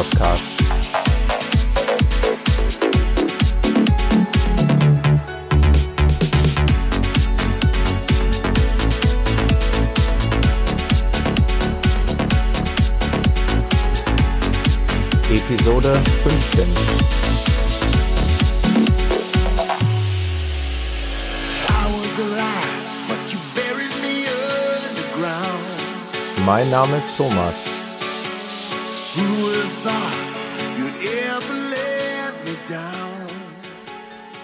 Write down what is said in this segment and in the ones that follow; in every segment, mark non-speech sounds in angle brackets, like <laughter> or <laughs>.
Podcast. Episode 15. Mein Name ist Thomas.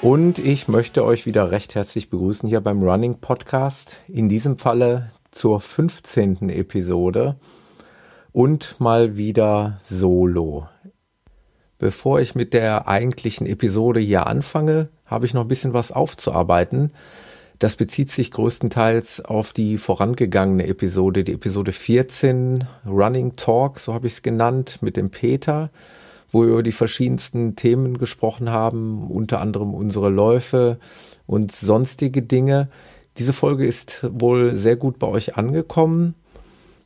Und ich möchte euch wieder recht herzlich begrüßen hier beim Running Podcast. In diesem Falle zur 15. Episode und mal wieder solo. Bevor ich mit der eigentlichen Episode hier anfange, habe ich noch ein bisschen was aufzuarbeiten. Das bezieht sich größtenteils auf die vorangegangene Episode, die Episode 14, Running Talk, so habe ich es genannt, mit dem Peter, wo wir über die verschiedensten Themen gesprochen haben, unter anderem unsere Läufe und sonstige Dinge. Diese Folge ist wohl sehr gut bei euch angekommen.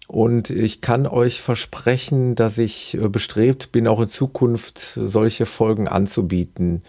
Und ich kann euch versprechen, dass ich äh, bestrebt bin, auch in Zukunft solche Folgen anzubieten.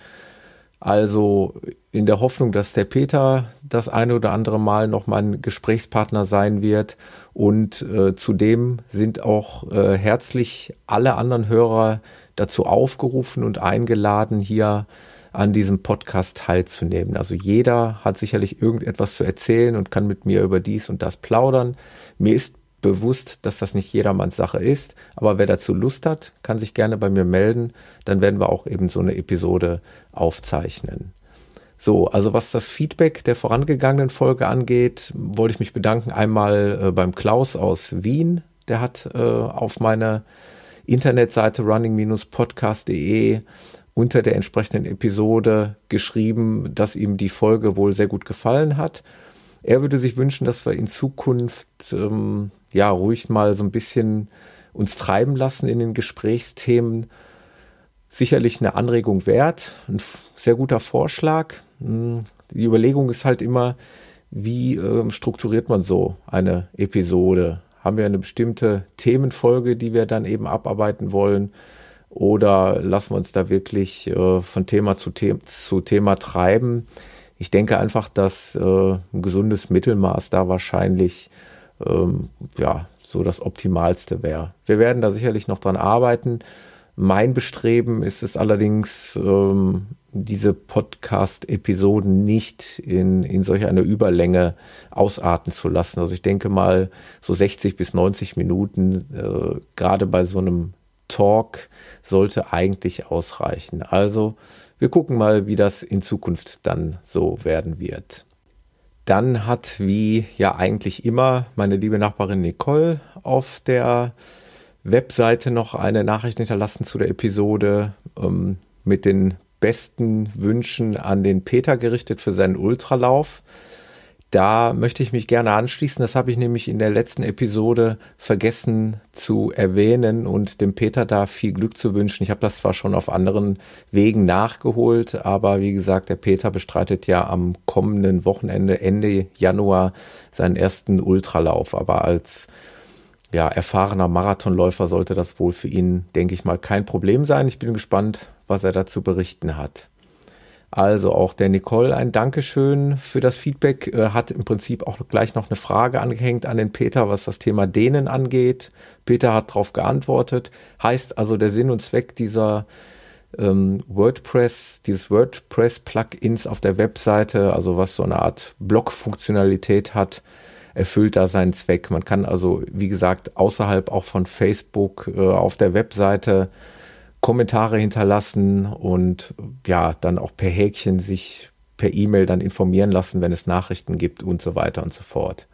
Also in der Hoffnung, dass der Peter das eine oder andere Mal noch mein Gesprächspartner sein wird. Und äh, zudem sind auch äh, herzlich alle anderen Hörer dazu aufgerufen und eingeladen, hier an diesem Podcast teilzunehmen. Also jeder hat sicherlich irgendetwas zu erzählen und kann mit mir über dies und das plaudern. Mir ist bewusst, dass das nicht jedermanns Sache ist. Aber wer dazu Lust hat, kann sich gerne bei mir melden. Dann werden wir auch eben so eine Episode aufzeichnen. So, also was das Feedback der vorangegangenen Folge angeht, wollte ich mich bedanken einmal äh, beim Klaus aus Wien. Der hat äh, auf meiner Internetseite running-podcast.de unter der entsprechenden Episode geschrieben, dass ihm die Folge wohl sehr gut gefallen hat. Er würde sich wünschen, dass wir in Zukunft ähm, ja ruhig mal so ein bisschen uns treiben lassen in den Gesprächsthemen. Sicherlich eine Anregung wert, ein sehr guter Vorschlag. Hm, die Überlegung ist halt immer, wie äh, strukturiert man so eine Episode? Haben wir eine bestimmte Themenfolge, die wir dann eben abarbeiten wollen? Oder lassen wir uns da wirklich äh, von Thema zu, The zu Thema treiben? Ich denke einfach, dass äh, ein gesundes Mittelmaß da wahrscheinlich ähm, ja, so das Optimalste wäre. Wir werden da sicherlich noch dran arbeiten. Mein Bestreben ist es allerdings, ähm, diese Podcast-Episoden nicht in, in solch einer Überlänge ausarten zu lassen. Also ich denke mal, so 60 bis 90 Minuten, äh, gerade bei so einem Talk, sollte eigentlich ausreichen. Also wir gucken mal, wie das in Zukunft dann so werden wird. Dann hat, wie ja eigentlich immer, meine liebe Nachbarin Nicole auf der Webseite noch eine Nachricht hinterlassen zu der Episode ähm, mit den besten Wünschen an den Peter gerichtet für seinen Ultralauf. Da möchte ich mich gerne anschließen. Das habe ich nämlich in der letzten Episode vergessen zu erwähnen und dem Peter da viel Glück zu wünschen. Ich habe das zwar schon auf anderen Wegen nachgeholt, aber wie gesagt, der Peter bestreitet ja am kommenden Wochenende, Ende Januar, seinen ersten Ultralauf. Aber als ja, erfahrener Marathonläufer sollte das wohl für ihn, denke ich mal, kein Problem sein. Ich bin gespannt, was er dazu berichten hat. Also auch der Nicole ein Dankeschön für das Feedback. Äh, hat im Prinzip auch gleich noch eine Frage angehängt an den Peter, was das Thema Dehnen angeht. Peter hat darauf geantwortet. Heißt also der Sinn und Zweck dieser ähm, WordPress, dieses WordPress-Plugins auf der Webseite, also was so eine Art Blog-Funktionalität hat, erfüllt da seinen Zweck. Man kann also, wie gesagt, außerhalb auch von Facebook äh, auf der Webseite Kommentare hinterlassen und ja, dann auch per Häkchen sich per E-Mail dann informieren lassen, wenn es Nachrichten gibt und so weiter und so fort.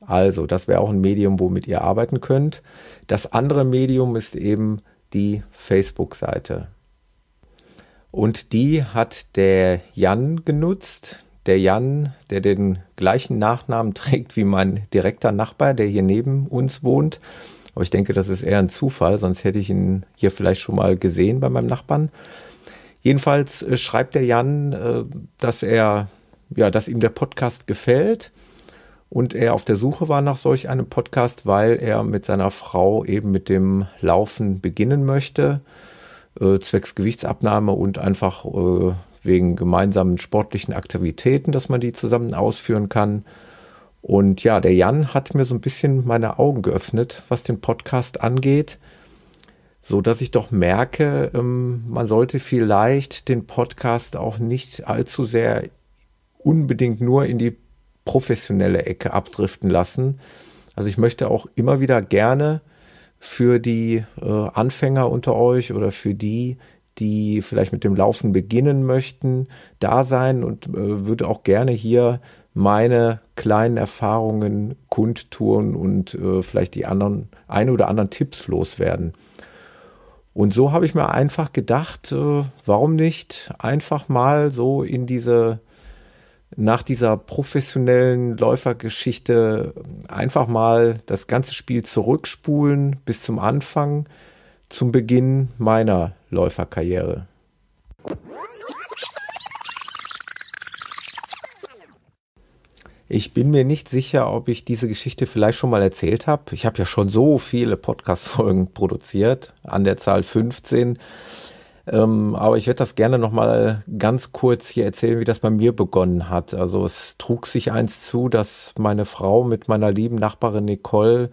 Also, das wäre auch ein Medium, womit ihr arbeiten könnt. Das andere Medium ist eben die Facebook-Seite. Und die hat der Jan genutzt. Der Jan, der den gleichen Nachnamen <laughs> trägt wie mein direkter Nachbar, der hier neben uns wohnt. Aber ich denke, das ist eher ein Zufall, sonst hätte ich ihn hier vielleicht schon mal gesehen bei meinem Nachbarn. Jedenfalls äh, schreibt der Jan, äh, dass er, ja, dass ihm der Podcast gefällt und er auf der Suche war nach solch einem Podcast, weil er mit seiner Frau eben mit dem Laufen beginnen möchte, äh, zwecks Gewichtsabnahme und einfach wegen gemeinsamen sportlichen Aktivitäten, dass man die zusammen ausführen kann. Und ja, der Jan hat mir so ein bisschen meine Augen geöffnet, was den Podcast angeht, so dass ich doch merke, ähm, man sollte vielleicht den Podcast auch nicht allzu sehr unbedingt nur in die professionelle Ecke abdriften lassen. Also ich möchte auch immer wieder gerne für die äh, Anfänger unter euch oder für die, die vielleicht mit dem Laufen beginnen möchten, da sein und äh, würde auch gerne hier meine kleinen Erfahrungen kundtun und äh, vielleicht die anderen, ein oder anderen Tipps loswerden. Und so habe ich mir einfach gedacht, äh, warum nicht einfach mal so in diese nach dieser professionellen Läufergeschichte einfach mal das ganze Spiel zurückspulen bis zum Anfang, zum Beginn meiner Läuferkarriere. Ich bin mir nicht sicher, ob ich diese Geschichte vielleicht schon mal erzählt habe. Ich habe ja schon so viele Podcast-Folgen produziert, an der Zahl 15. Ähm, aber ich werde das gerne nochmal ganz kurz hier erzählen, wie das bei mir begonnen hat. Also es trug sich eins zu, dass meine Frau mit meiner lieben Nachbarin Nicole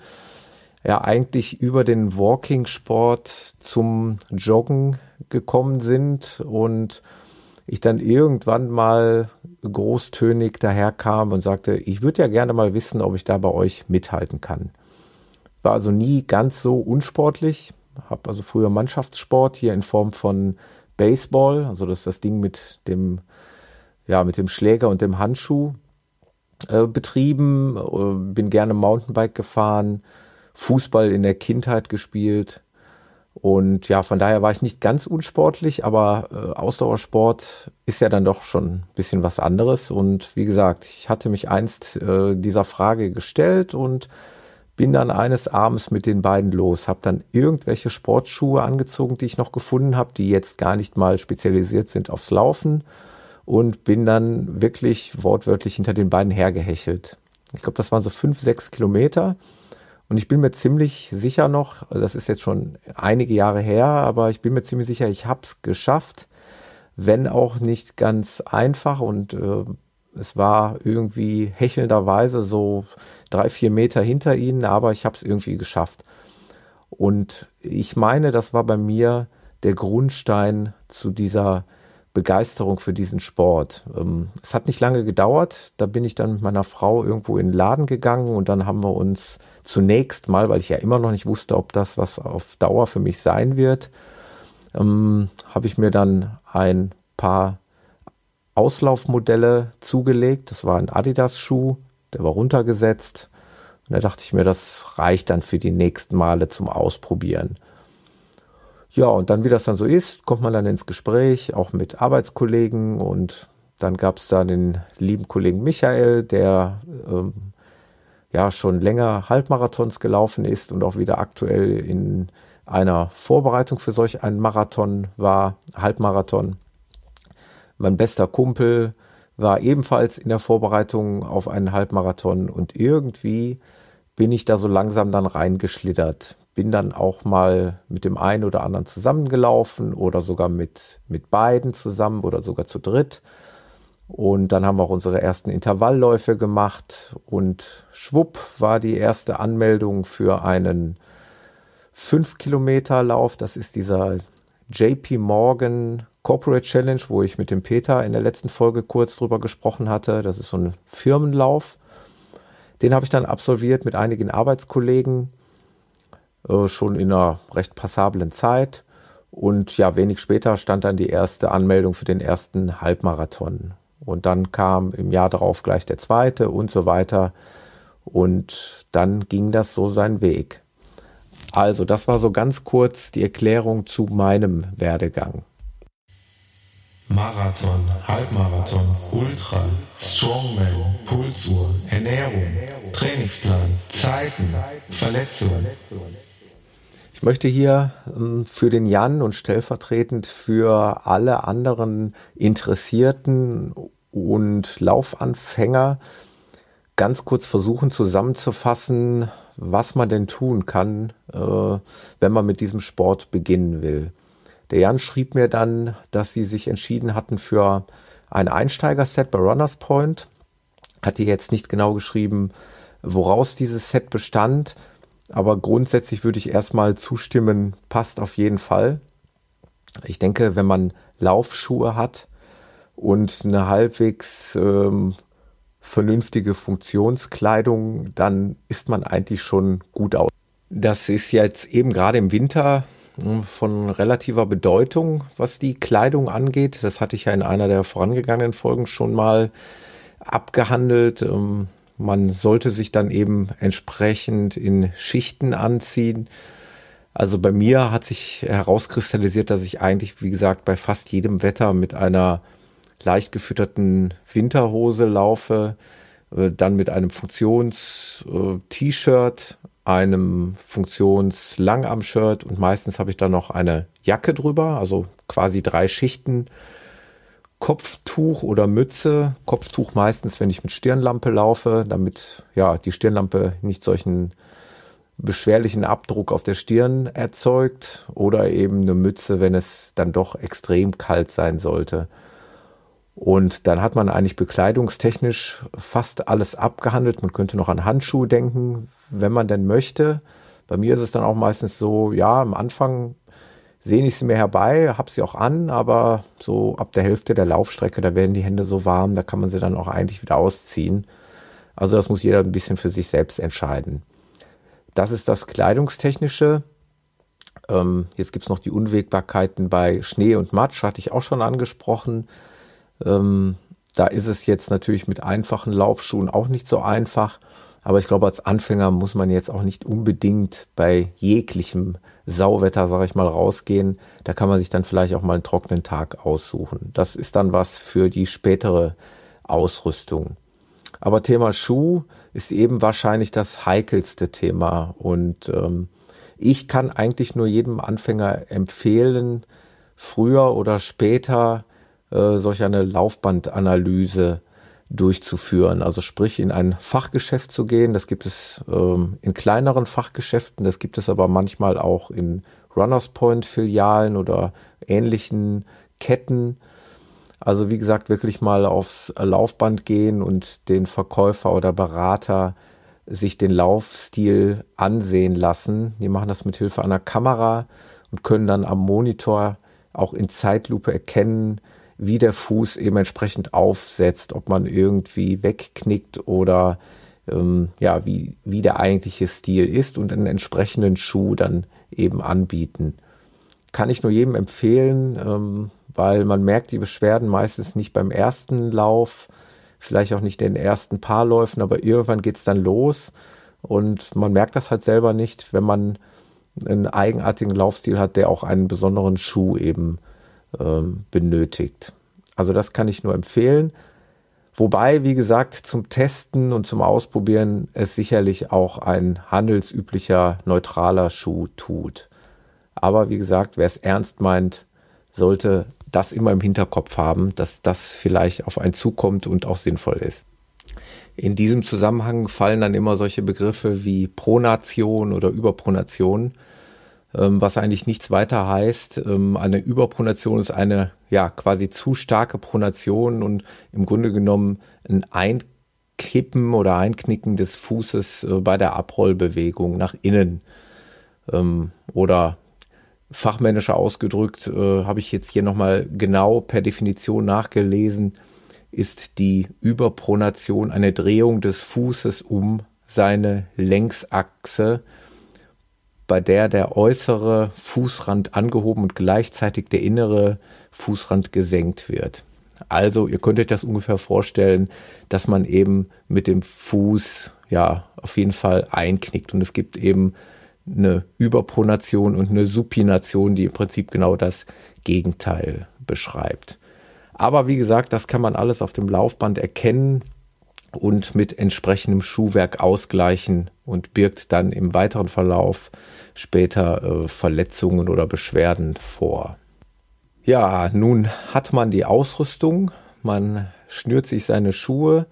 ja eigentlich über den Walking-Sport zum Joggen gekommen sind und ich dann irgendwann mal großtönig daherkam und sagte, ich würde ja gerne mal wissen, ob ich da bei euch mithalten kann. War also nie ganz so unsportlich, habe also früher Mannschaftssport hier in Form von Baseball, also das ist das Ding mit dem, ja, mit dem Schläger und dem Handschuh äh, betrieben, äh, bin gerne Mountainbike gefahren, Fußball in der Kindheit gespielt. Und ja, von daher war ich nicht ganz unsportlich, aber äh, Ausdauersport ist ja dann doch schon ein bisschen was anderes. Und wie gesagt, ich hatte mich einst äh, dieser Frage gestellt und bin dann eines Abends mit den beiden los, habe dann irgendwelche Sportschuhe angezogen, die ich noch gefunden habe, die jetzt gar nicht mal spezialisiert sind aufs Laufen und bin dann wirklich wortwörtlich hinter den beiden hergehechelt. Ich glaube, das waren so fünf, sechs Kilometer. Und ich bin mir ziemlich sicher noch, das ist jetzt schon einige Jahre her, aber ich bin mir ziemlich sicher, ich habe es geschafft, wenn auch nicht ganz einfach. Und äh, es war irgendwie hechelnderweise so drei, vier Meter hinter ihnen, aber ich habe es irgendwie geschafft. Und ich meine, das war bei mir der Grundstein zu dieser Begeisterung für diesen Sport. Ähm, es hat nicht lange gedauert. Da bin ich dann mit meiner Frau irgendwo in den Laden gegangen und dann haben wir uns zunächst mal, weil ich ja immer noch nicht wusste, ob das was auf Dauer für mich sein wird, ähm, habe ich mir dann ein paar Auslaufmodelle zugelegt. Das war ein Adidas-Schuh, der war runtergesetzt. Und da dachte ich mir, das reicht dann für die nächsten Male zum Ausprobieren. Ja, und dann, wie das dann so ist, kommt man dann ins Gespräch, auch mit Arbeitskollegen. Und dann gab es da den lieben Kollegen Michael, der ähm, ja schon länger Halbmarathons gelaufen ist und auch wieder aktuell in einer Vorbereitung für solch einen Marathon war, Halbmarathon. Mein bester Kumpel, war ebenfalls in der Vorbereitung auf einen Halbmarathon und irgendwie bin ich da so langsam dann reingeschlittert. Bin dann auch mal mit dem einen oder anderen zusammengelaufen oder sogar mit, mit beiden zusammen oder sogar zu dritt. Und dann haben wir auch unsere ersten Intervallläufe gemacht und schwupp war die erste Anmeldung für einen 5 Kilometer Lauf. Das ist dieser JP Morgan Corporate Challenge, wo ich mit dem Peter in der letzten Folge kurz drüber gesprochen hatte. Das ist so ein Firmenlauf. Den habe ich dann absolviert mit einigen Arbeitskollegen, äh, schon in einer recht passablen Zeit. Und ja, wenig später stand dann die erste Anmeldung für den ersten Halbmarathon. Und dann kam im Jahr darauf gleich der zweite und so weiter. Und dann ging das so seinen Weg. Also, das war so ganz kurz die Erklärung zu meinem Werdegang. Marathon, Halbmarathon, Ultra, Strongman, Pulsuhr, Ernährung, Trainingsplan, Zeiten, Verletzungen. Ich möchte hier ähm, für den Jan und stellvertretend für alle anderen Interessierten und Laufanfänger ganz kurz versuchen zusammenzufassen, was man denn tun kann, äh, wenn man mit diesem Sport beginnen will. Der Jan schrieb mir dann, dass sie sich entschieden hatten für ein Einsteiger-Set bei Runners Point. Hat ihr jetzt nicht genau geschrieben, woraus dieses Set bestand, aber grundsätzlich würde ich erstmal zustimmen, passt auf jeden Fall. Ich denke, wenn man Laufschuhe hat und eine halbwegs ähm, vernünftige Funktionskleidung, dann ist man eigentlich schon gut aus. Das ist jetzt eben gerade im Winter hm, von relativer Bedeutung, was die Kleidung angeht. Das hatte ich ja in einer der vorangegangenen Folgen schon mal abgehandelt. Ähm, man sollte sich dann eben entsprechend in Schichten anziehen. Also bei mir hat sich herauskristallisiert, dass ich eigentlich, wie gesagt, bei fast jedem Wetter mit einer leicht gefütterten Winterhose laufe, äh, dann mit einem Funktions-T-Shirt, einem Funktions-Langarm-Shirt und meistens habe ich dann noch eine Jacke drüber, also quasi drei Schichten. Kopftuch oder Mütze. Kopftuch meistens, wenn ich mit Stirnlampe laufe, damit ja die Stirnlampe nicht solchen beschwerlichen Abdruck auf der Stirn erzeugt oder eben eine Mütze, wenn es dann doch extrem kalt sein sollte. Und dann hat man eigentlich bekleidungstechnisch fast alles abgehandelt. Man könnte noch an Handschuhe denken, wenn man denn möchte. Bei mir ist es dann auch meistens so, ja, am Anfang sehne ich sie mir herbei, habe sie auch an, aber so ab der Hälfte der Laufstrecke, da werden die Hände so warm, da kann man sie dann auch eigentlich wieder ausziehen. Also das muss jeder ein bisschen für sich selbst entscheiden. Das ist das Kleidungstechnische. Ähm, jetzt gibt es noch die Unwägbarkeiten bei Schnee und Matsch, hatte ich auch schon angesprochen. Ähm, da ist es jetzt natürlich mit einfachen Laufschuhen auch nicht so einfach. Aber ich glaube, als Anfänger muss man jetzt auch nicht unbedingt bei jeglichem Sauwetter, sage ich mal, rausgehen. Da kann man sich dann vielleicht auch mal einen trockenen Tag aussuchen. Das ist dann was für die spätere Ausrüstung. Aber Thema Schuh ist eben wahrscheinlich das heikelste Thema. Und ähm, ich kann eigentlich nur jedem Anfänger empfehlen, früher oder später äh, solch eine Laufbandanalyse durchzuführen. Also sprich in ein Fachgeschäft zu gehen. Das gibt es ähm, in kleineren Fachgeschäften, das gibt es aber manchmal auch in Runners Point Filialen oder ähnlichen Ketten. Also wie gesagt, wirklich mal aufs Laufband gehen und den Verkäufer oder Berater sich den Laufstil ansehen lassen. Die machen das mit Hilfe einer Kamera und können dann am Monitor auch in Zeitlupe erkennen, wie der Fuß eben entsprechend aufsetzt, ob man irgendwie wegknickt oder ähm, ja, wie, wie der eigentliche Stil ist und einen entsprechenden Schuh dann eben anbieten. Kann ich nur jedem empfehlen, ähm, weil man merkt die Beschwerden meistens nicht beim ersten Lauf, vielleicht auch nicht den ersten paar Läufen, aber irgendwann geht es dann los und man merkt das halt selber nicht, wenn man einen eigenartigen Laufstil hat, der auch einen besonderen Schuh eben ähm, benötigt. Also das kann ich nur empfehlen. Wobei, wie gesagt, zum Testen und zum Ausprobieren es sicherlich auch ein handelsüblicher neutraler Schuh tut. Aber wie gesagt, wer es ernst meint, sollte das immer im Hinterkopf haben, dass das vielleicht auf einen zukommt und auch sinnvoll ist. In diesem Zusammenhang fallen dann immer solche Begriffe wie Pronation oder Überpronation was eigentlich nichts weiter heißt. Ähm, eine Überpronation ist eine ja quasi zu starke Pronation und im Grunde genommen ein Einkippen oder Einknicken des Fußes äh, bei der Abrollbewegung nach innen ähm, oder fachmännischer ausgedrückt, äh, habe ich jetzt hier nochmal genau per Definition nachgelesen, ist die Überpronation eine Drehung des Fußes um seine Längsachse bei der der äußere Fußrand angehoben und gleichzeitig der innere Fußrand gesenkt wird. Also ihr könnt euch das ungefähr vorstellen, dass man eben mit dem Fuß ja auf jeden Fall einknickt und es gibt eben eine Überpronation und eine Supination, die im Prinzip genau das Gegenteil beschreibt. Aber wie gesagt, das kann man alles auf dem Laufband erkennen und mit entsprechendem Schuhwerk ausgleichen und birgt dann im weiteren Verlauf später äh, Verletzungen oder Beschwerden vor. Ja, nun hat man die Ausrüstung, man schnürt sich seine Schuhe,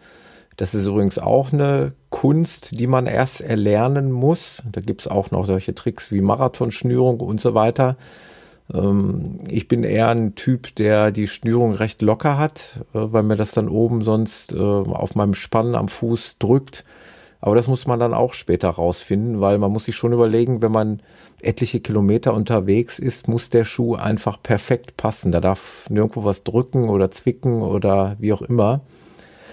Das ist übrigens auch eine Kunst, die man erst erlernen muss. Da gibt es auch noch solche Tricks wie Marathonschnürung und so weiter. Ähm, ich bin eher ein Typ, der die Schnürung recht locker hat, äh, weil mir das dann oben sonst äh, auf meinem Spann am Fuß drückt. Aber das muss man dann auch später rausfinden, weil man muss sich schon überlegen, wenn man etliche Kilometer unterwegs ist, muss der Schuh einfach perfekt passen. Da darf nirgendwo was drücken oder zwicken oder wie auch immer.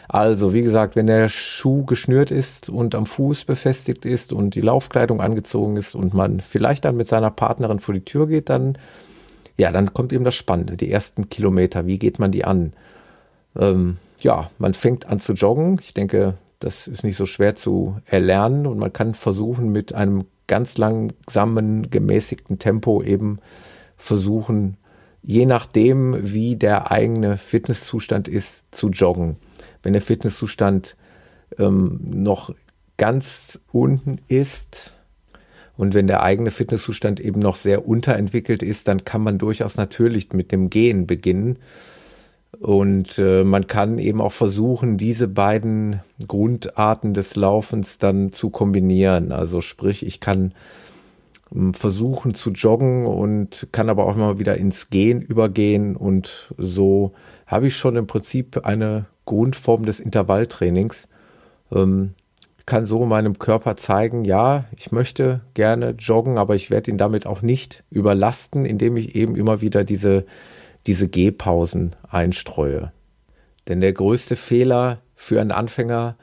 Also, wie gesagt, wenn der Schuh geschnürt ist und am Fuß befestigt ist und die Laufkleidung angezogen ist und man vielleicht dann mit seiner Partnerin vor die Tür geht, dann, ja, dann kommt eben das Spannende. Die ersten Kilometer, wie geht man die an? Ähm, ja, man fängt an zu joggen. Ich denke, das ist nicht so schwer zu erlernen und man kann versuchen, mit einem ganz langsamen, gemäßigten Tempo eben versuchen, je nachdem, wie der eigene Fitnesszustand ist, zu joggen wenn der Fitnesszustand ähm, noch ganz unten ist und wenn der eigene Fitnesszustand eben noch sehr unterentwickelt ist, dann kann man durchaus natürlich mit dem Gehen beginnen. Und äh, man kann eben auch versuchen, diese beiden Grundarten des Laufens dann zu kombinieren. Also sprich, ich kann ähm, versuchen zu joggen und kann aber auch immer wieder ins Gehen übergehen und so habe ich schon im Prinzip eine Grundform des Intervalltrainings. Ähm, kann so meinem Körper zeigen, ja, ich möchte gerne joggen, aber ich werde ihn damit auch nicht überlasten, indem ich eben immer wieder diese, diese Gehpausen einstreue. Denn der größte Fehler für einen Anfänger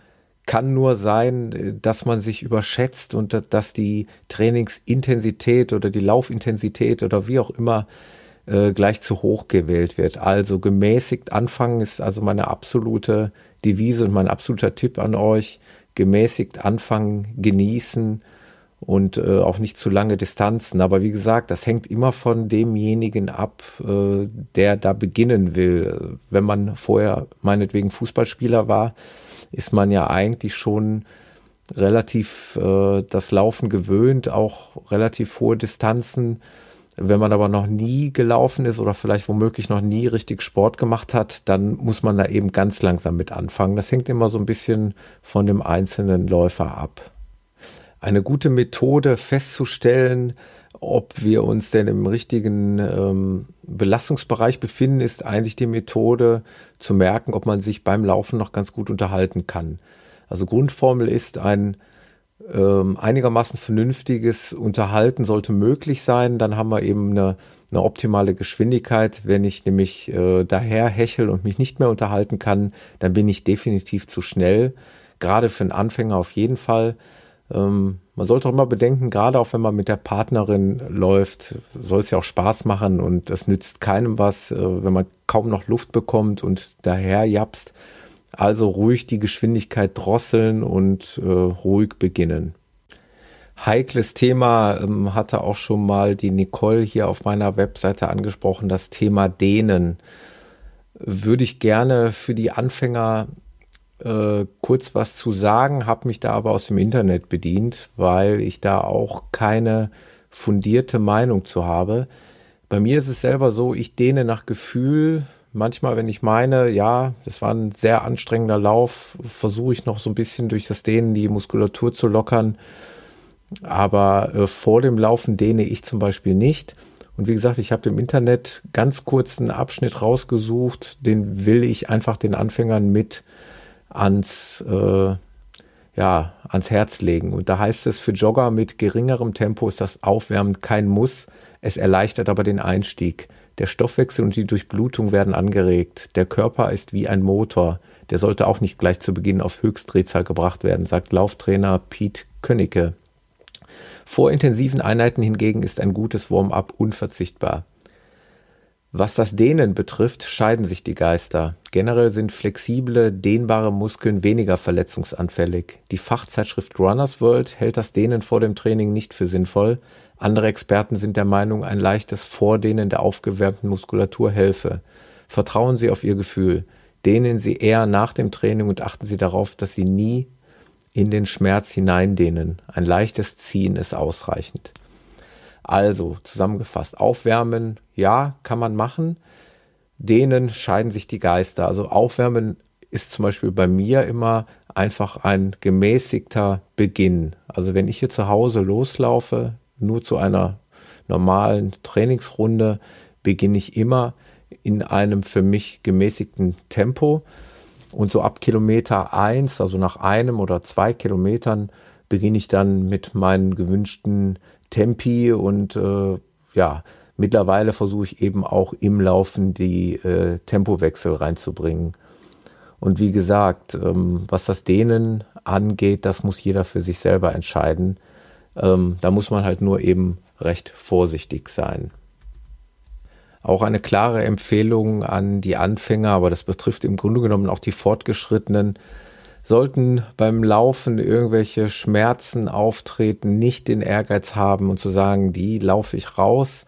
kann nur sein, dass man sich überschätzt und dass die Trainingsintensität oder die Laufintensität oder wie auch immer äh, gleich zu hoch gewählt wird. Also gemäßigt anfangen ist also meine absolute Devise und mein absoluter Tipp an euch. Gemäßigt anfangen, genießen und äh, auch nicht zu lange Distanzen. Aber wie gesagt, das hängt immer von demjenigen ab, äh, der da beginnen will. Wenn man vorher meinetwegen Fußballspieler war, ist man ja eigentlich schon relativ äh, das Laufen gewöhnt, auch relativ hohe Distanzen wenn man aber noch nie gelaufen ist oder vielleicht womöglich noch nie richtig Sport gemacht hat, dann muss man da eben ganz langsam mit anfangen. Das hängt immer so ein bisschen von dem einzelnen Läufer ab. Eine gute Methode festzustellen, ob wir uns denn im richtigen ähm, Belastungsbereich befinden, ist eigentlich die Methode zu merken, ob man sich beim Laufen noch ganz gut unterhalten kann. Also Grundformel ist ein ähm, einigermaßen vernünftiges Unterhalten sollte möglich sein. Dann haben wir eben eine, eine optimale Geschwindigkeit. Wenn ich nämlich äh, daher hechel und mich nicht mehr unterhalten kann, dann bin ich definitiv zu schnell. Gerade für einen Anfänger auf jeden Fall. Ähm, man sollte auch immer bedenken, gerade auch wenn man mit der Partnerin läuft, soll es ja auch Spaß machen und das nützt keinem was, äh, wenn man kaum noch Luft bekommt und daher japst. Also ruhig die Geschwindigkeit drosseln und äh, ruhig beginnen. Heikles Thema ähm, hatte auch schon mal die Nicole hier auf meiner Webseite angesprochen, das Thema Dehnen. Würde ich gerne für die Anfänger äh, kurz was zu sagen, habe mich da aber aus dem Internet bedient, weil ich da auch keine fundierte Meinung zu habe. Bei mir ist es selber so, ich dehne nach Gefühl, manchmal, wenn ich meine, ja, das war ein sehr anstrengender Lauf, versuche ich noch so ein bisschen durch das Dehnen die Muskulatur zu lockern. Aber äh, vor dem Laufen dehne ich zum Beispiel nicht. Und wie gesagt, ich habe im Internet ganz kurzen Abschnitt rausgesucht, den will ich einfach den Anfängern mit ans, äh, ja, ans Herz legen. Und da heißt es, für Jogger mit geringerem Tempo ist das Aufwärmen kein Muss. Es erleichtert aber den Einstieg. Der Stoffwechsel und die Durchblutung werden angeregt. Der Körper ist wie ein Motor. Der sollte auch nicht gleich zu Beginn auf Höchstdrehzahl gebracht werden, sagt Lauftrainer Piet Könnecke. Vor intensiven Einheiten hingegen ist ein gutes Warm-up unverzichtbar. Was das Dehnen betrifft, scheiden sich die Geister. Generell sind flexible, dehnbare Muskeln weniger verletzungsanfällig. Die Fachzeitschrift Runners World hält das Dehnen vor dem Training nicht für sinnvoll. Andere Experten sind der Meinung, ein leichtes Vordehnen der aufgewärmten Muskulatur helfe. Vertrauen Sie auf Ihr Gefühl. Dehnen Sie eher nach dem Training und achten Sie darauf, dass Sie nie in den Schmerz hineindehnen. Ein leichtes Ziehen ist ausreichend. Also zusammengefasst, aufwärmen, ja, kann man machen. Dehnen scheiden sich die Geister. Also aufwärmen ist zum Beispiel bei mir immer einfach ein gemäßigter Beginn. Also wenn ich hier zu Hause loslaufe, nur zu einer normalen Trainingsrunde, beginne ich immer in einem für mich gemäßigten Tempo. Und so ab Kilometer eins, also nach einem oder zwei Kilometern, beginne ich dann mit meinen gewünschten Tempi und äh, ja, mittlerweile versuche ich eben auch im Laufen die äh, Tempowechsel reinzubringen. Und wie gesagt, ähm, was das Dehnen angeht, das muss jeder für sich selber entscheiden. Ähm, da muss man halt nur eben recht vorsichtig sein. Auch eine klare Empfehlung an die Anfänger, aber das betrifft im Grunde genommen auch die Fortgeschrittenen, sollten beim Laufen irgendwelche Schmerzen auftreten, nicht den Ehrgeiz haben und zu sagen, die laufe ich raus,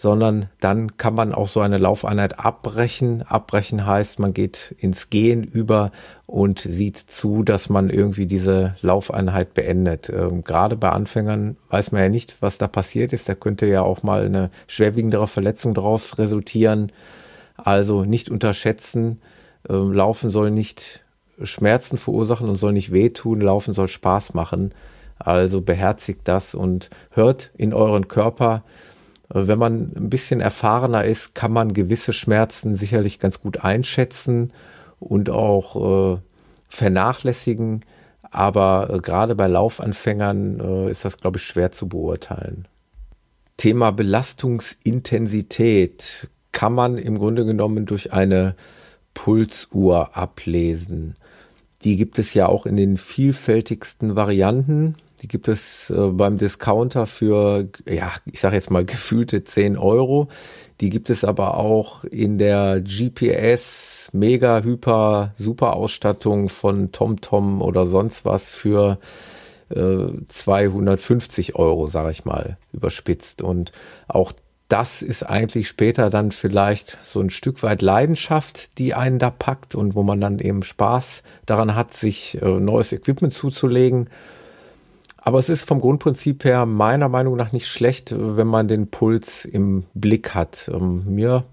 sondern dann kann man auch so eine Laufeinheit abbrechen. Abbrechen heißt, man geht ins Gehen über und sieht zu, dass man irgendwie diese Laufeinheit beendet. Ähm, gerade bei Anfängern weiß man ja nicht, was da passiert ist. Da könnte ja auch mal eine schwerwiegendere Verletzung daraus resultieren. Also nicht unterschätzen. Ähm, Laufen soll nicht Schmerzen verursachen und soll nicht wehtun. Laufen soll Spaß machen. Also beherzigt das und hört in euren Körper. Wenn man ein bisschen erfahrener ist, kann man gewisse Schmerzen sicherlich ganz gut einschätzen und auch äh, vernachlässigen. Aber äh, gerade bei Laufanfängern äh, ist das, glaube ich, schwer zu beurteilen. Thema Belastungsintensität kann man im Grunde genommen durch eine Pulsuhr ablesen. Die gibt es ja auch in den vielfältigsten Varianten. Die gibt es äh, beim Discounter für, ja, ich sage jetzt mal gefühlte 10 Euro. Die gibt es aber auch in der GPS Mega Hyper Super Ausstattung von TomTom oder sonst was für äh, 250 Euro, sage ich mal, überspitzt. Und auch das ist eigentlich später dann vielleicht so ein Stück weit Leidenschaft, die einen da packt und wo man dann eben Spaß daran hat, sich äh, neues Equipment zuzulegen. Aber es ist vom Grundprinzip her meiner Meinung nach nicht schlecht, wenn man den Puls im Blick hat. Ähm, mir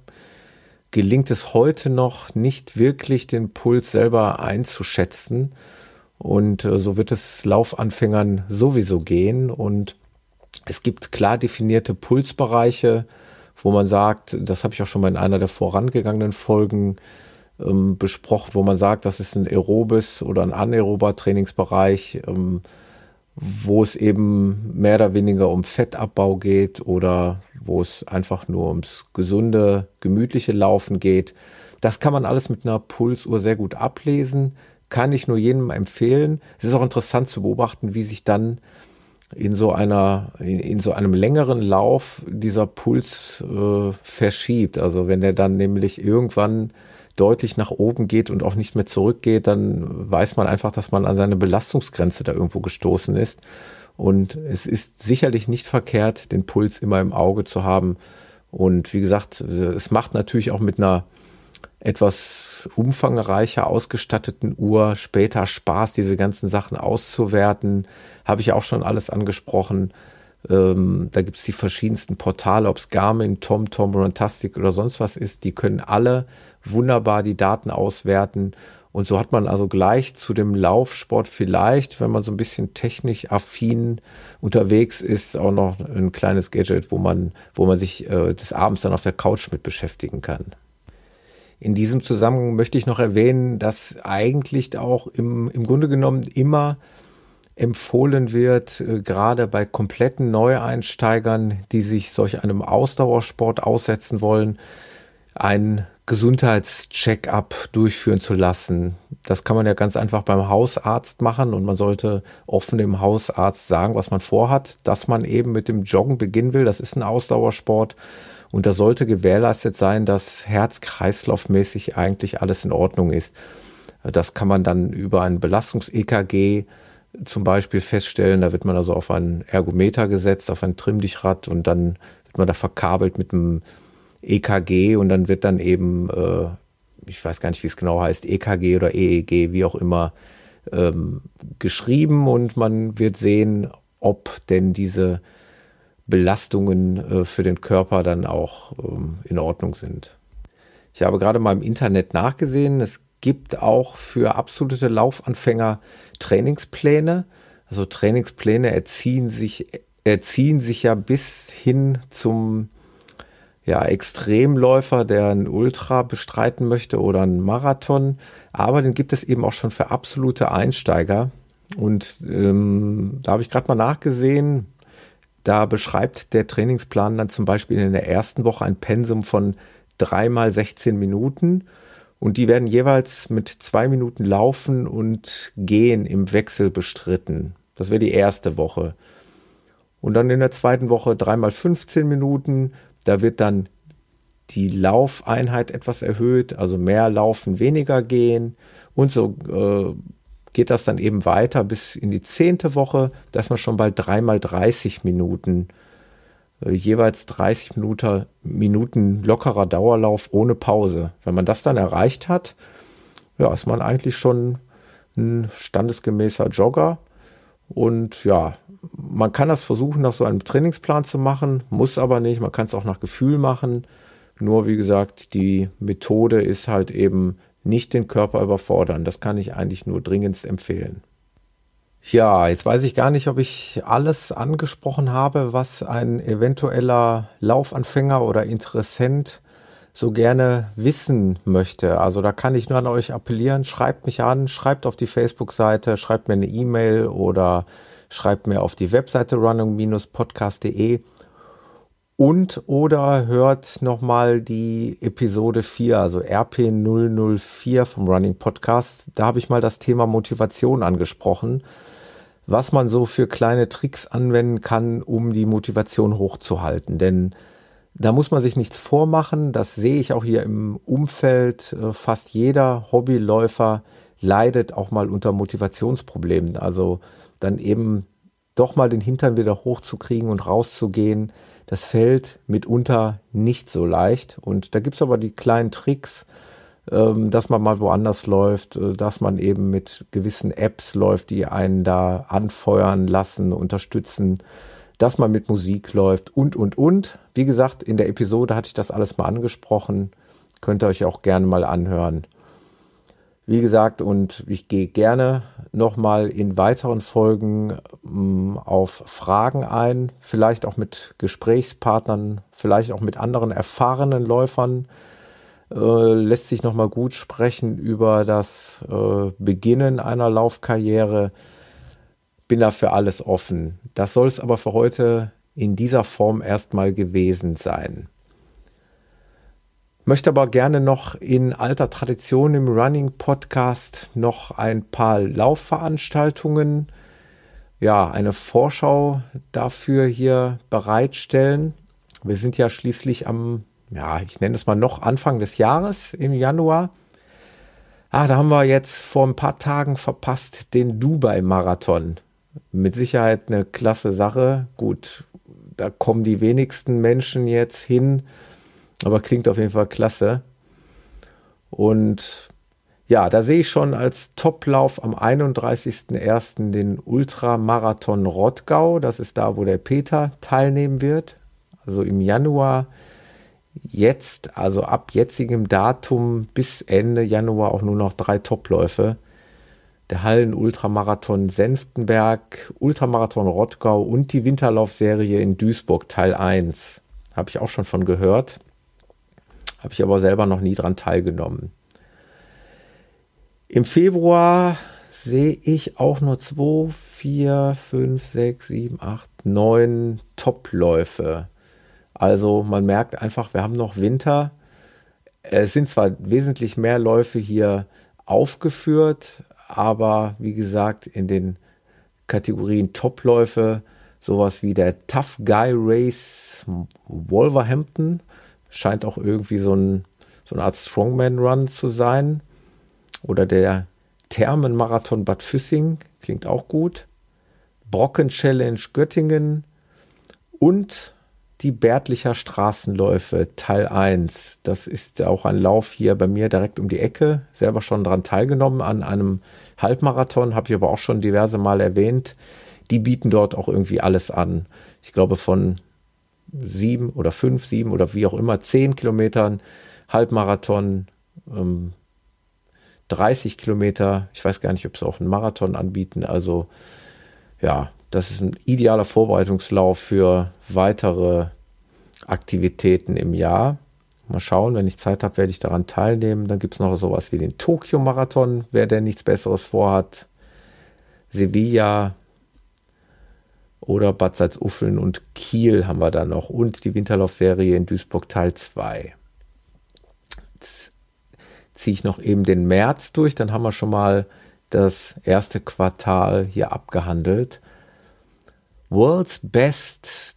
gelingt es heute noch nicht wirklich, den Puls selber einzuschätzen. Und äh, so wird es Laufanfängern sowieso gehen. Und es gibt klar definierte Pulsbereiche, wo man sagt, das habe ich auch schon mal in einer der vorangegangenen Folgen ähm, besprochen, wo man sagt, das ist ein aerobes oder ein anaerober Trainingsbereich, ähm, wo es eben mehr oder weniger um Fettabbau geht oder wo es einfach nur ums gesunde, gemütliche Laufen geht. Das kann man alles mit einer Pulsuhr sehr gut ablesen, kann ich nur jedem empfehlen. Es ist auch interessant zu beobachten, wie sich dann in so einer, in, in, so einem längeren Lauf dieser Puls äh, verschiebt. Also wenn der dann nämlich irgendwann deutlich nach oben geht und auch nicht mehr zurückgeht, dann weiß man einfach, dass man an seine Belastungsgrenze da irgendwo gestoßen ist. Und es ist sicherlich nicht verkehrt, den Puls immer im Auge zu haben. Und wie gesagt, es macht natürlich auch mit einer etwas umfangreicher ausgestatteten Uhr später Spaß, diese ganzen Sachen auszuwerten habe ich auch schon alles angesprochen. Ähm, da gibt es die verschiedensten Portale, ob es Garmin, TomTom, Runtastic oder sonst was ist. Die können alle wunderbar die Daten auswerten. Und so hat man also gleich zu dem Laufsport vielleicht, wenn man so ein bisschen technisch affin unterwegs ist, auch noch ein kleines Gadget, wo man, wo man sich äh, des Abends dann auf der Couch mit beschäftigen kann. In diesem Zusammenhang möchte ich noch erwähnen, dass eigentlich auch im, im Grunde genommen immer empfohlen wird, äh, gerade bei kompletten Neueinsteigern, die sich solch einem Ausdauersport aussetzen wollen, ein Gesundheitscheck-up durchführen zu lassen. Das kann man ja ganz einfach beim Hausarzt machen und man sollte offen dem Hausarzt sagen, was man vorhat, dass man eben mit dem Joggen beginnen will. Das ist ein Ausdauersport und da sollte gewährleistet sein, dass herz-kreislaufmäßig eigentlich alles in Ordnung ist. Das kann man dann über ein Belastungs-EKG zum Beispiel feststellen. Da wird man also auf ein Ergometer gesetzt, auf ein Trimmdichrad und dann wird man da verkabelt mit einem EKG und dann wird dann eben, äh, ich weiß gar nicht, wie es genau heißt, EKG oder EEG, wie auch immer, ähm, geschrieben und man wird sehen, ob denn diese Belastungen äh, für den Körper dann auch ähm, in Ordnung sind. Ich habe gerade mal im Internet nachgesehen. Es gibt auch für absolute Laufanfänger Trainingspläne. Also Trainingspläne erziehen sich, erziehen sich ja bis hin zum ja, Extremläufer, der ein Ultra bestreiten möchte oder einen Marathon. Aber den gibt es eben auch schon für absolute Einsteiger. Und ähm, da habe ich gerade mal nachgesehen. Da beschreibt der Trainingsplan dann zum Beispiel in der ersten Woche ein Pensum von dreimal 16 Minuten. Und die werden jeweils mit zwei Minuten Laufen und Gehen im Wechsel bestritten. Das wäre die erste Woche. Und dann in der zweiten Woche dreimal 15 Minuten da wird dann die Laufeinheit etwas erhöht, also mehr laufen, weniger gehen. Und so äh, geht das dann eben weiter bis in die zehnte Woche, dass man schon bei dreimal 30 Minuten, äh, jeweils 30 Minuten, Minuten lockerer Dauerlauf ohne Pause. Wenn man das dann erreicht hat, ja, ist man eigentlich schon ein standesgemäßer Jogger. Und ja, man kann das versuchen, nach so einem Trainingsplan zu machen, muss aber nicht. Man kann es auch nach Gefühl machen. Nur, wie gesagt, die Methode ist halt eben nicht den Körper überfordern. Das kann ich eigentlich nur dringendst empfehlen. Ja, jetzt weiß ich gar nicht, ob ich alles angesprochen habe, was ein eventueller Laufanfänger oder Interessent so gerne wissen möchte. Also da kann ich nur an euch appellieren, schreibt mich an, schreibt auf die Facebook-Seite, schreibt mir eine E-Mail oder schreibt mir auf die Webseite running-podcast.de und oder hört nochmal die Episode 4, also RP004 vom Running Podcast. Da habe ich mal das Thema Motivation angesprochen, was man so für kleine Tricks anwenden kann, um die Motivation hochzuhalten. Denn da muss man sich nichts vormachen. Das sehe ich auch hier im Umfeld. Äh, fast jeder Hobbyläufer leidet auch mal unter Motivationsproblemen. Also dann eben doch mal den Hintern wieder hochzukriegen und rauszugehen, das fällt mitunter nicht so leicht. Und da gibt's aber die kleinen Tricks, ähm, dass man mal woanders läuft, äh, dass man eben mit gewissen Apps läuft, die einen da anfeuern lassen, unterstützen, dass man mit Musik läuft und, und, und. Wie gesagt, in der Episode hatte ich das alles mal angesprochen. Könnt ihr euch auch gerne mal anhören. Wie gesagt, und ich gehe gerne nochmal in weiteren Folgen ähm, auf Fragen ein, vielleicht auch mit Gesprächspartnern, vielleicht auch mit anderen erfahrenen Läufern. Äh, lässt sich nochmal gut sprechen über das äh, Beginnen einer Laufkarriere. Bin dafür alles offen. Das soll es aber für heute in dieser Form erstmal gewesen sein. Möchte aber gerne noch in alter Tradition im Running Podcast noch ein paar Laufveranstaltungen, ja, eine Vorschau dafür hier bereitstellen. Wir sind ja schließlich am, ja, ich nenne es mal noch Anfang des Jahres im Januar. Ah, da haben wir jetzt vor ein paar Tagen verpasst den Dubai-Marathon. Mit Sicherheit eine klasse Sache. Gut, da kommen die wenigsten Menschen jetzt hin aber klingt auf jeden Fall klasse. Und ja, da sehe ich schon als Toplauf am 31.01. den Ultramarathon Rottgau. Das ist da, wo der Peter teilnehmen wird. Also im Januar jetzt, also ab jetzigem Datum bis Ende Januar auch nur noch drei Topläufe. Der Hallen Ultramarathon Senftenberg, Ultramarathon Rottgau und die Winterlaufserie in Duisburg Teil 1. Habe ich auch schon von gehört. Habe ich aber selber noch nie dran teilgenommen. Im Februar sehe ich auch nur 2, 4, 5, 6, 7, 8, 9 Topläufe. Also man merkt einfach, wir haben noch Winter. Es sind zwar wesentlich mehr Läufe hier aufgeführt, aber wie gesagt, in den Kategorien Topläufe, sowas wie der Tough Guy Race Wolverhampton scheint auch irgendwie so, ein, so eine Art Strongman-Run zu sein. Oder der Thermenmarathon Bad Füssing, klingt auch gut. Brocken Challenge Göttingen und die Bärtlicher Straßenläufe Teil 1. Das ist auch ein Lauf hier bei mir direkt um die Ecke. Selber schon daran teilgenommen an einem Halbmarathon, habe ich aber auch schon diverse Mal erwähnt. Die bieten dort auch irgendwie alles an. Ich glaube von sieben oder fünf, sieben oder wie auch immer, zehn Kilometern, Halbmarathon, ähm, 30 Kilometer. Ich weiß gar nicht, ob sie auch einen Marathon anbieten. Also ja, das ist ein idealer Vorbereitungslauf für weitere Aktivitäten im Jahr. Mal schauen, wenn ich Zeit habe, werde ich daran teilnehmen. Dann gibt es noch sowas wie den Tokio-Marathon, wer denn nichts Besseres vorhat. Sevilla oder Bad Salzuffeln und Kiel haben wir da noch. Und die Winterlaufserie in Duisburg Teil 2. Jetzt ziehe ich noch eben den März durch, dann haben wir schon mal das erste Quartal hier abgehandelt. World's Best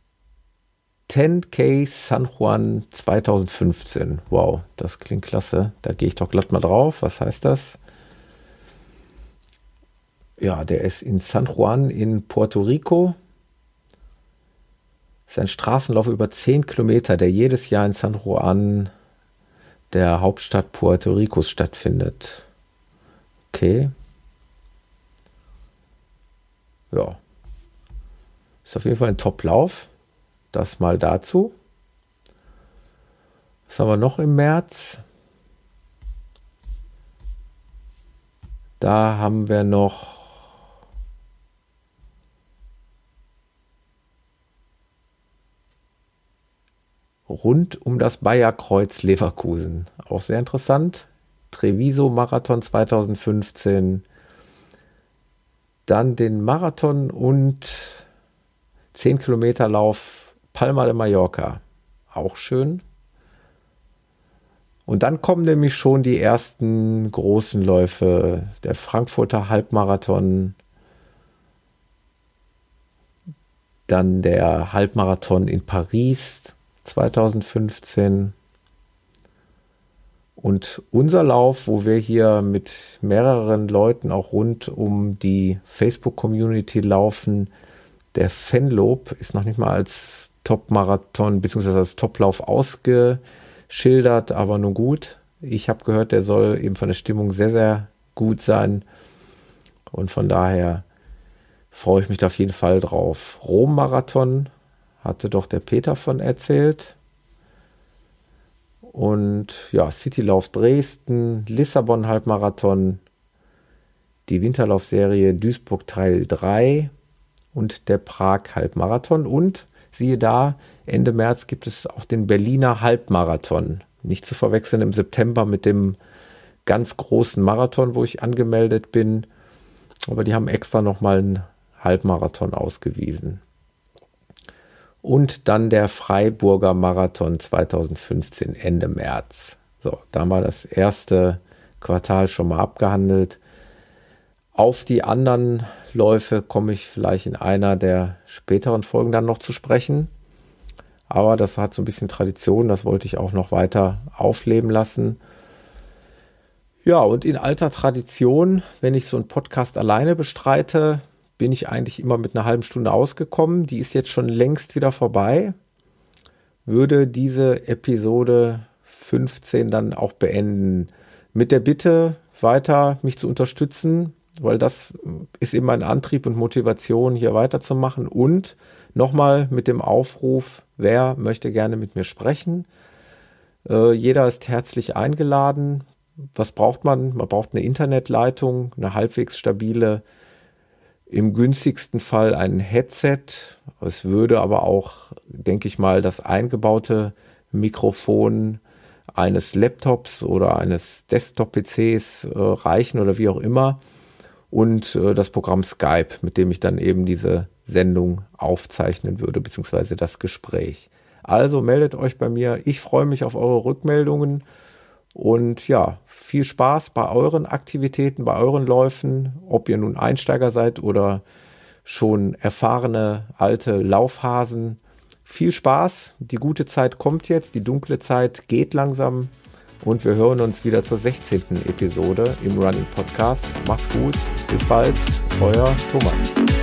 10K San Juan 2015. Wow, das klingt klasse. Da gehe ich doch glatt mal drauf. Was heißt das? Ja, der ist in San Juan in Puerto Rico. Ist ein Straßenlauf über 10 Kilometer, der jedes Jahr in San Juan, der Hauptstadt Puerto Ricos, stattfindet. Okay. Ja. Ist auf jeden Fall ein Top-Lauf. Das mal dazu. Was haben wir noch im März? Da haben wir noch rund um das Bayerkreuz Leverkusen. Auch sehr interessant. Treviso Marathon 2015. Dann den Marathon und 10 Kilometer Lauf Palma de Mallorca. Auch schön. Und dann kommen nämlich schon die ersten großen Läufe. Der Frankfurter Halbmarathon, dann der Halbmarathon in Paris 2015 und unser Lauf, wo wir hier mit mehreren Leuten auch rund um die Facebook-Community laufen, der Fenlob ist noch nicht mal als Top-Marathon bzw. als Toplauf ausgeschildert, aber nun gut. Ich habe gehört, der soll eben von der Stimmung sehr, sehr gut sein. Und von daher freue ich mich da auf jeden Fall drauf. Rom-Marathon hatte doch der Peter von erzählt. Und ja, Citylauf Dresden, Lissabon Halbmarathon, die Winterlaufserie Duisburg Teil 3 und der Prag Halbmarathon und Siehe da, Ende März gibt es auch den Berliner Halbmarathon. Nicht zu verwechseln im September mit dem ganz großen Marathon, wo ich angemeldet bin. Aber die haben extra nochmal einen Halbmarathon ausgewiesen. Und dann der Freiburger Marathon 2015 Ende März. So, da haben wir das erste Quartal schon mal abgehandelt. Auf die anderen Läufe komme ich vielleicht in einer der späteren Folgen dann noch zu sprechen. Aber das hat so ein bisschen Tradition, das wollte ich auch noch weiter aufleben lassen. Ja, und in alter Tradition, wenn ich so einen Podcast alleine bestreite, bin ich eigentlich immer mit einer halben Stunde ausgekommen. Die ist jetzt schon längst wieder vorbei. Würde diese Episode 15 dann auch beenden. Mit der Bitte, weiter mich zu unterstützen, weil das ist eben mein Antrieb und Motivation, hier weiterzumachen. Und nochmal mit dem Aufruf, wer möchte gerne mit mir sprechen. Äh, jeder ist herzlich eingeladen. Was braucht man? Man braucht eine Internetleitung, eine halbwegs stabile, im günstigsten Fall ein Headset. Es würde aber auch, denke ich mal, das eingebaute Mikrofon eines Laptops oder eines Desktop-PCs äh, reichen oder wie auch immer und äh, das Programm Skype, mit dem ich dann eben diese Sendung aufzeichnen würde, beziehungsweise das Gespräch. Also meldet euch bei mir. Ich freue mich auf eure Rückmeldungen und ja, viel Spaß bei euren Aktivitäten, bei euren Läufen, ob ihr nun Einsteiger seid oder schon erfahrene alte Laufhasen. Viel Spaß, die gute Zeit kommt jetzt, die dunkle Zeit geht langsam und wir hören uns wieder zur 16. Episode im Running Podcast. Macht's gut, bis bald, euer Thomas.